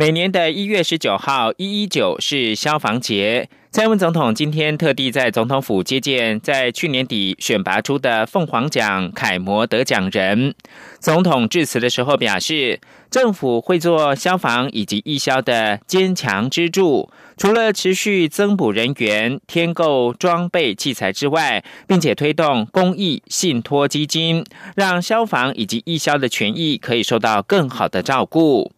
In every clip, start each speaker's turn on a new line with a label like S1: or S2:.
S1: 每年的一月十九号，一一九是消防节。蔡英文总统今天特地在总统府接见在去年底选拔出的凤凰奖楷模得奖人。总统致辞的时候表示，政府会做消防以及义消的坚强支柱，除了持续增补人员、添购装备器材之外，并且推动公益信托基金，让消防以及义消的权益可以受到更好的照顾。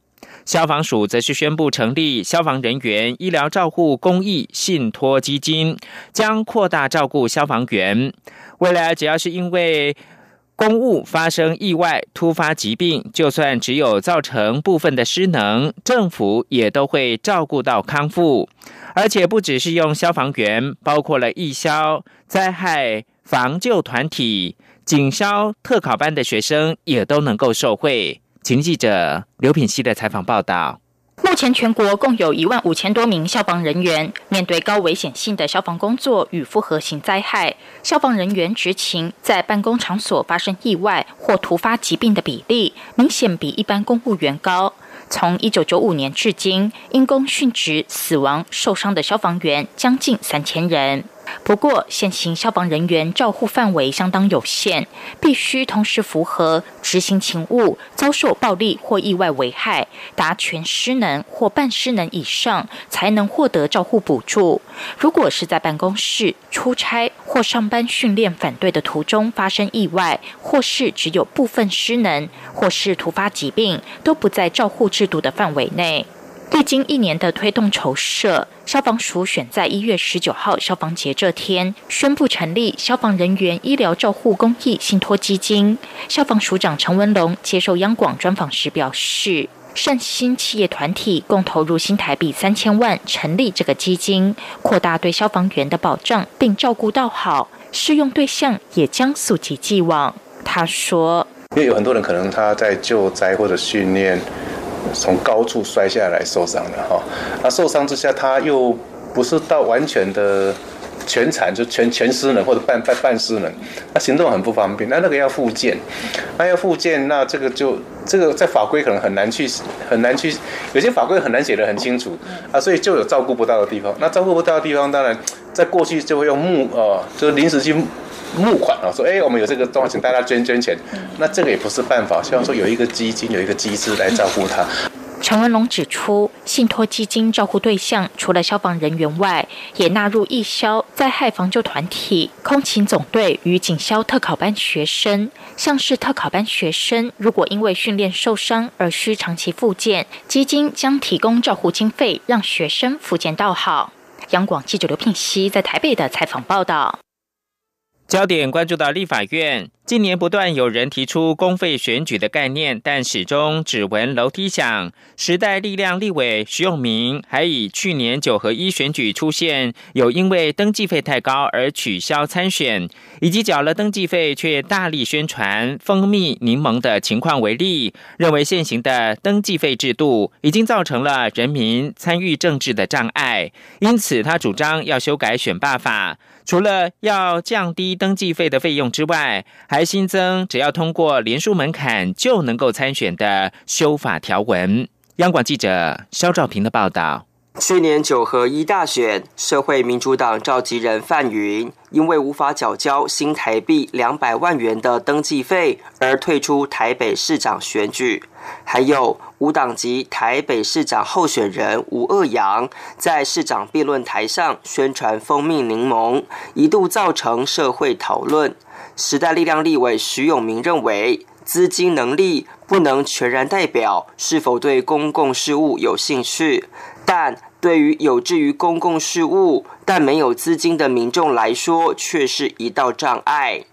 S1: 消防署则是宣布成立消防人员医疗照护公益信托基金，将扩大照顾消防员。未来只要是因为公务发生意外、突发疾病，就算只有造成部分的失能，政府也都会照顾到康复。而且不只是用消防员，包括了义消、灾害防救团体、警消特考班的学生，也都能够受惠。请记者刘品希的采访报道。
S2: 目前全国共有一万五千多名消防人员，面对高危险性的消防工作与复合型灾害，消防人员执勤在办公场所发生意外或突发疾病的比例，明显比一般公务员高。从一九九五年至今，因公殉职、死亡、受伤的消防员将近三千人。不过，现行消防人员照护范围相当有限，必须同时符合执行勤务、遭受暴力或意外危害、达全失能或半失能以上，才能获得照护补助。如果是在办公室、出差或上班训练反对的途中发生意外，或是只有部分失能，或是突发疾病，都不在照护制度的范围内。历经一年的推动筹设，消防署选在一月十九号消防节这天宣布成立消防人员医疗照护公益信托基金。消防署长陈文龙接受央广专访时表示，善心企业团体共投入新台币三千万成立这个基金，扩大对消防员的保障，并照顾到好，适用对象也将溯及既往。他说：“
S3: 因为有很多人可能他在救灾或者训练。”从高处摔下来受伤的哈，那受伤之下他又不是到完全的全残，就全全失能或者半半半失能，那行动很不方便。那那个要复健，那要复健，那这个就这个在法规可能很难去很难去，有些法规很难写得很清楚啊，所以就有照顾不到的地方。那照顾不到的地方，当然在过去就会用木呃，就是临时去。募款啊，说哎，我们有这个东西，请大家捐捐钱。那这个也不是办法，希望说有一个基金，有一个机制来照顾他。
S2: 陈文龙指出，信托基金照顾对象除了消防人员外，也纳入义消、灾害防救团体、空勤总队与警消特考班学生。像是特考班学生，如果因为训练受伤而需长期复健，基金将提供照护经费，让学生复健到好。央广记者刘聘熙在台北的采访报道。
S1: 焦点关注到立法院。近年不断有人提出公费选举的概念，但始终只闻楼梯响。时代力量立委徐永明还以去年九合一选举出现有因为登记费太高而取消参选，以及缴了登记费却大力宣传蜂蜜柠檬的情况为例，认为现行的登记费制度已经造成了人民参与政治的障碍，因此他主张要修改选罢法，除了要降低登记费的费用之外，还新增，只要通过连署门槛就能够参选的修法条文。央广记者肖兆平的报道：
S4: 去年九合一大选，社会民主党召集人范云因为无法缴交新台币两百万元的登记费而退出台北市长选举。还有无党籍台北市长候选人吴鄂阳在市长辩论台上宣传蜂蜜柠檬，一度造成社会讨论。时代力量立委徐永明认为，资金能力不能全然代表是否对公共事务有兴趣，但对于有志于公共事务但没有资金的民众来说，却是一道障碍。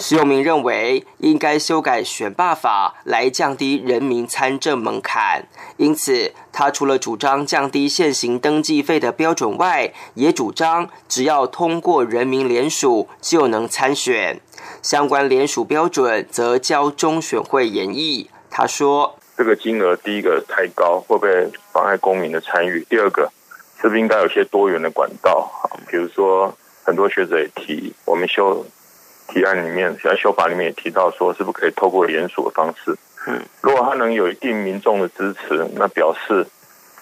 S4: 徐永明认为，应该修改选罢法来降低人民参政门槛。因此，他除了主张降低现行登记费的标准外，也主张只要通过人民联署就能参选。相关联署标准则交中选会研议。他说：“这个金额，第一个太高，会不会妨碍公民的参与？第二个，是不是应该有些多元的管道？比如说，很多学者也提，我们修。”提案里面，在修法里面也提到说，是不是可以透过联署的方式？嗯，如果他能有一定民众的支持，那表示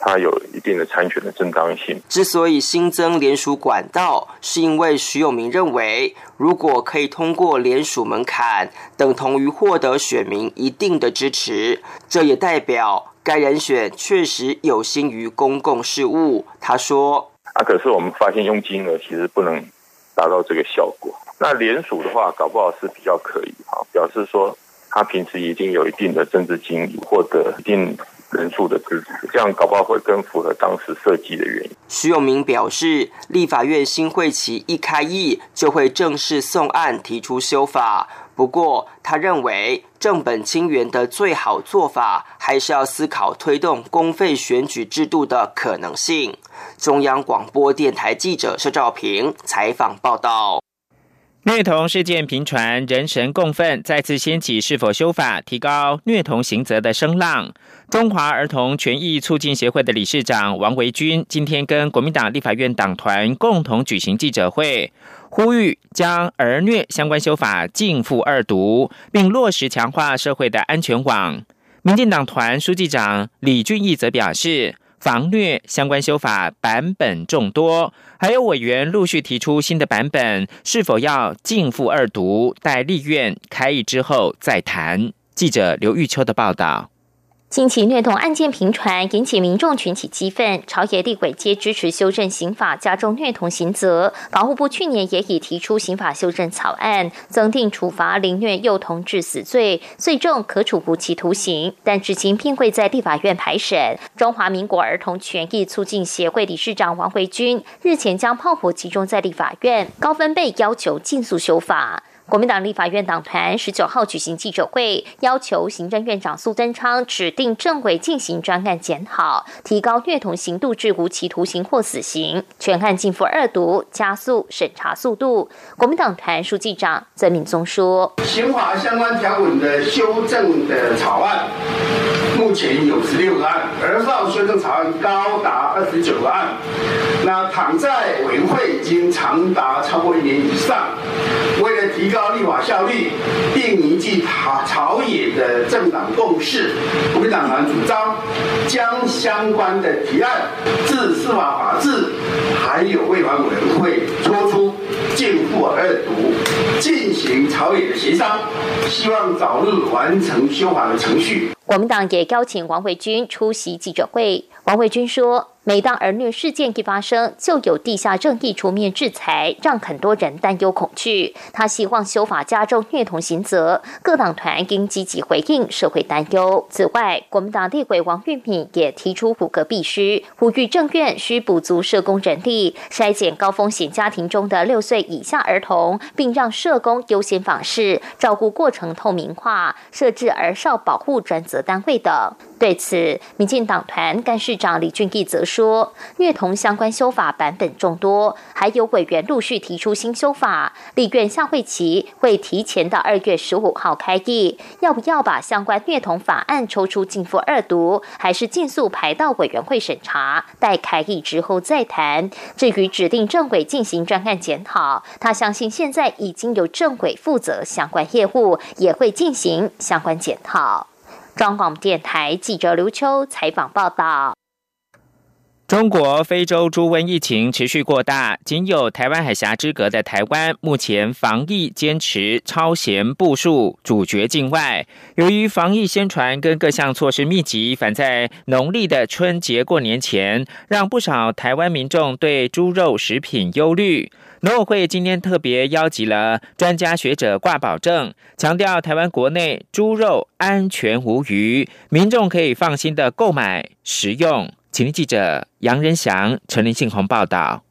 S4: 他有一定的参选的正当性。之所以新增联署管道，是因为徐永明认为，如果可以通过联署门槛，等同于获得选民一定的支持，这也代表该人选确实有心于公共事务。他说：“啊，可是我们发现用金额其实不能达到这个效果。”那联署的话，搞不好是比较可以哈，表示说他平时已经有一定的政治经历，或者一定人数的支持，这样搞不好会更符合当时设计的原因。徐永明表示，立法院新会期一开议就会正式送案提出修法，不过他认为正本清源的最好做法，还是要思考推动公费选举制度的可能性。中央广播电台记者施兆平采访报道。
S1: 虐童事件频传，人神共愤，再次掀起是否修法提高虐童刑责的声浪。中华儿童权益促进协会的理事长王维军今天跟国民党立法院党团共同举行记者会，呼吁将儿虐相关修法进赴二读，并落实强化社会的安全网。民进党团书记长李俊义则表示。防虐相关修法版本众多，还有委员陆续提出新的版本，是否要进赴二读，待立院开议之后再谈。记者刘玉秋的报道。
S5: 近期虐童案件频传，引起民众群起激愤，朝野立委皆支持修正刑法，加重虐童刑责。法务部去年也已提出刑法修正草案，增订处罚凌虐幼童致死罪，最重可处无期徒刑，但至今并未在立法院排审。中华民国儿童权益促进协会理事长王维军日前将炮火集中在立法院，高分贝要求尽速修法。国民党立法院党团十九号举行记者会，要求行政院长苏贞昌指定政委进行专案检讨，提高虐童刑度至无期徒刑或死刑，全案进赴二读，加速审查速度。国民党团书记长曾敏宗说：“刑法相关条文的修正的草案，目前有十六个案，而少修正草案高达二十九个案。那躺在委员会已经长达超过一年以上，为提高。”立法效率，并凝聚朝朝野的政党共识。国民党团主张将相关的提案至司法法制，还有卫法委员会抽出进一步二读，进行朝野的协商，希望早日完成修法的程序。国民党也邀请王伟军出席记者会。王伟军说。每当儿虐事件一发生，就有地下正义出面制裁，让很多人担忧恐惧。他希望修法加重虐童刑责，各党团应积极回应社会担忧。此外，国民党立委王玉敏也提出五个必须，呼吁政院需补足社工人力，筛检高风险家庭中的六岁以下儿童，并让社工优先访视，照顾过程透明化，设置儿少保护专责单位等。对此，民进党团干事长李俊义则说，虐童相关修法版本众多，还有委员陆续提出新修法，立院下会期会提前到二月十五号开议，要不要把相关虐童法案抽出进赴二读，还是尽速排到委员会审查，待开议之后再谈。至于指定政委进行专案检讨，他相信现在已经有政委负责相关业务，也会进行相关检讨。中广电台记者刘秋采访报道：
S1: 中国非洲猪瘟疫情持续扩大，仅有台湾海峡之隔的台湾，目前防疫坚持超前部署，主角境外。由于防疫宣传跟各项措施密集，反在农历的春节过年前，让不少台湾民众对猪肉食品忧虑。农委会今天特别邀集了专家学者挂保证，强调台湾国内猪肉安全无虞，民众可以放心的购买食用。请听记者杨仁祥、陈林信宏报道。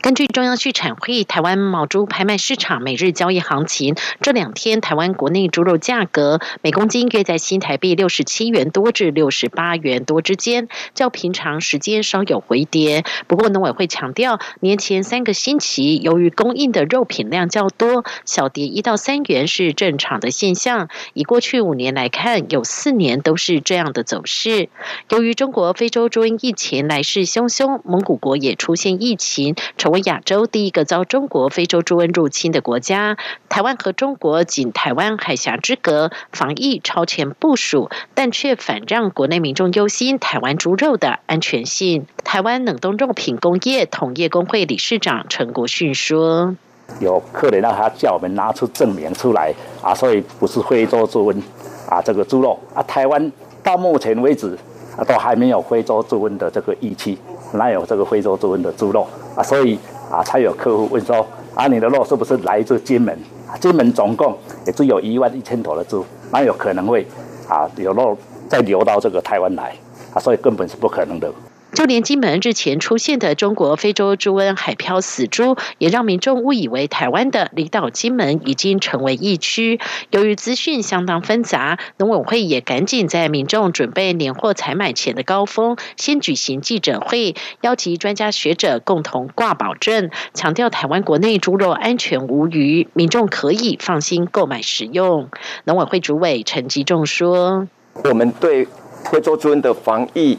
S6: 根据中央畜产会台湾毛猪拍卖市场每日交易行情，这两天台湾国内猪肉价格每公斤约在新台币六十七元多至六十八元多之间，较平常时间稍有回跌。不过农委会强调，年前三个星期由于供应的肉品量较多，小跌一到三元是正常的现象。以过去五年来看，有四年都是这样的走势。由于中国非洲猪瘟疫情来势汹汹，蒙古国也出现疫情。成为亚洲第一个遭中国非洲猪瘟入侵的国家，台湾和中国仅台湾海峡之隔，防疫超前部署，但却反让国内民众忧心台湾猪肉的安全性。台湾冷冻肉品工业同业工会理事长陈国训说：“
S7: 有客人让他叫我们拿出证明出来啊，所以不是非洲猪瘟啊，这个猪肉啊，台湾到目前为止啊，都还没有非洲猪瘟的这个疫区。”哪有这个非洲猪瘟的猪肉啊？所以啊，才有客户问说：啊，你的肉是不是来自金门？金门总共也只有一万一千头的猪，哪有可能会啊有肉再流到这个台湾来？啊，所以根本是不可能的。
S6: 就连金门日前出现的中国非洲猪瘟海漂死猪，也让民众误以为台湾的离岛金门已经成为疫区。由于资讯相当纷杂，农委会也赶紧在民众准备年货采买前的高峰，先举行记者会，邀集专家学者共同挂保证，强调台湾国内猪肉安全无虞，民众可以放心购买食用。农委会主委陈吉仲说：“
S8: 我们对。”非洲猪瘟的防疫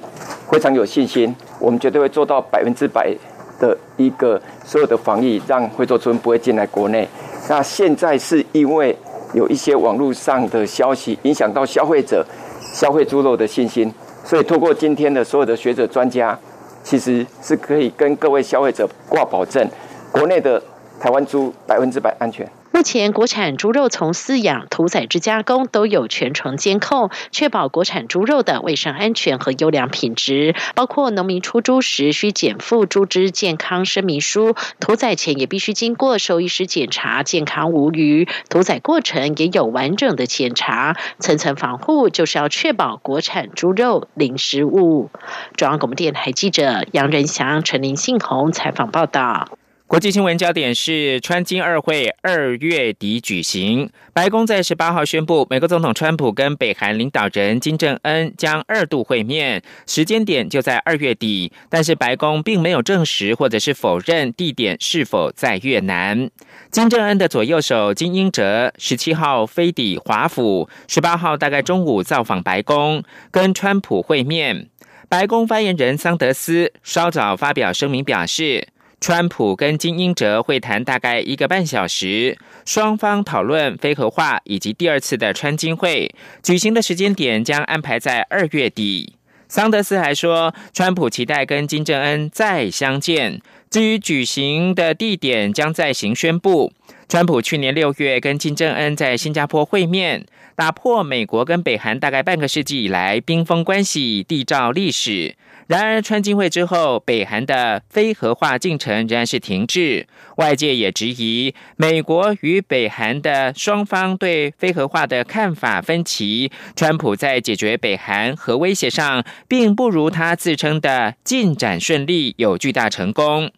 S8: 非常有信心，我们绝对会做到百分之百的一个所有的防疫，让非洲猪瘟不会进来国内。那现在是因为有一些网络上的消息影响到消费者消费猪肉的信心，所以透过今天的所有的学者专家，其实是可以跟各位消费者挂保证，国内的台湾猪百分之百安全。
S6: 目前，国产猪肉从饲养、屠宰至加工都有全程监控，确保国产猪肉的卫生安全和优良品质。包括农民出猪时需减负猪只健康声明书，屠宰前也必须经过兽医师检查健康无虞，屠宰过程也有完整的检查，层层防护就是要确保国产猪肉零失误。中央广播电台记者杨仁祥、陈林信宏采访报道。
S1: 国际新闻焦点是川金二会二月底举行，白宫在十八号宣布，美国总统川普跟北韩领导人金正恩将二度会面，时间点就在二月底，但是白宫并没有证实或者是否认地点是否在越南。金正恩的左右手金英哲十七号飞抵华府，十八号大概中午造访白宫，跟川普会面。白宫发言人桑德斯稍早发表声明表示。川普跟金英哲会谈大概一个半小时，双方讨论非核化以及第二次的川金会举行的时间点将安排在二月底。桑德斯还说，川普期待跟金正恩再相见，至于举行的地点将再行宣布。川普去年六月跟金正恩在新加坡会面，打破美国跟北韩大概半个世纪以来冰封关系，缔造历史。然而，川金会之后，北韩的非核化进程仍然是停滞。外界也质疑，美国与北韩的双方对非核化的看法分歧。川普在解决北韩核威胁上，并不如他自称的进展顺利，有巨大成功。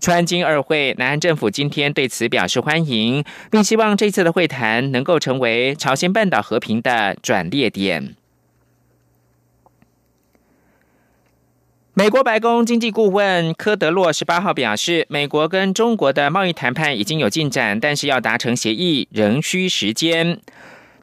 S1: 川金二会，南韩政府今天对此表示欢迎，并希望这次的会谈能够成为朝鲜半岛和平的转捩点。美国白宫经济顾问科德洛十八号表示，美国跟中国的贸易谈判已经有进展，但是要达成协议仍需时间。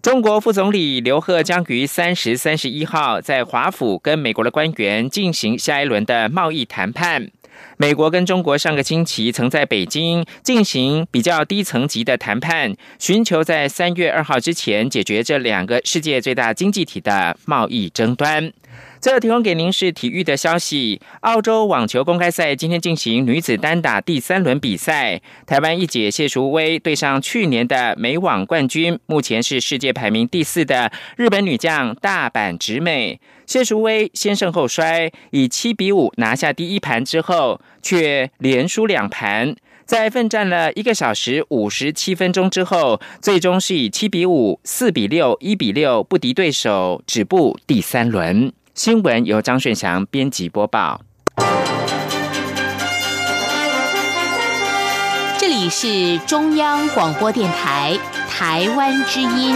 S1: 中国副总理刘鹤将于三十三十一号在华府跟美国的官员进行下一轮的贸易谈判。美国跟中国上个星期曾在北京进行比较低层级的谈判，寻求在三月二号之前解决这两个世界最大经济体的贸易争端。最后提供给您是体育的消息。澳洲网球公开赛今天进行女子单打第三轮比赛，台湾一姐谢淑薇对上去年的美网冠军，目前是世界排名第四的日本女将大阪直美。谢淑薇先胜后衰，以七比五拿下第一盘之后，却连输两盘，在奋战了一个小时五十七分钟之后，最终是以七比五、四比六、一比六不敌对手，止步第三轮。新闻由张顺祥编辑播报。
S9: 这里是中央广播电台台湾之音。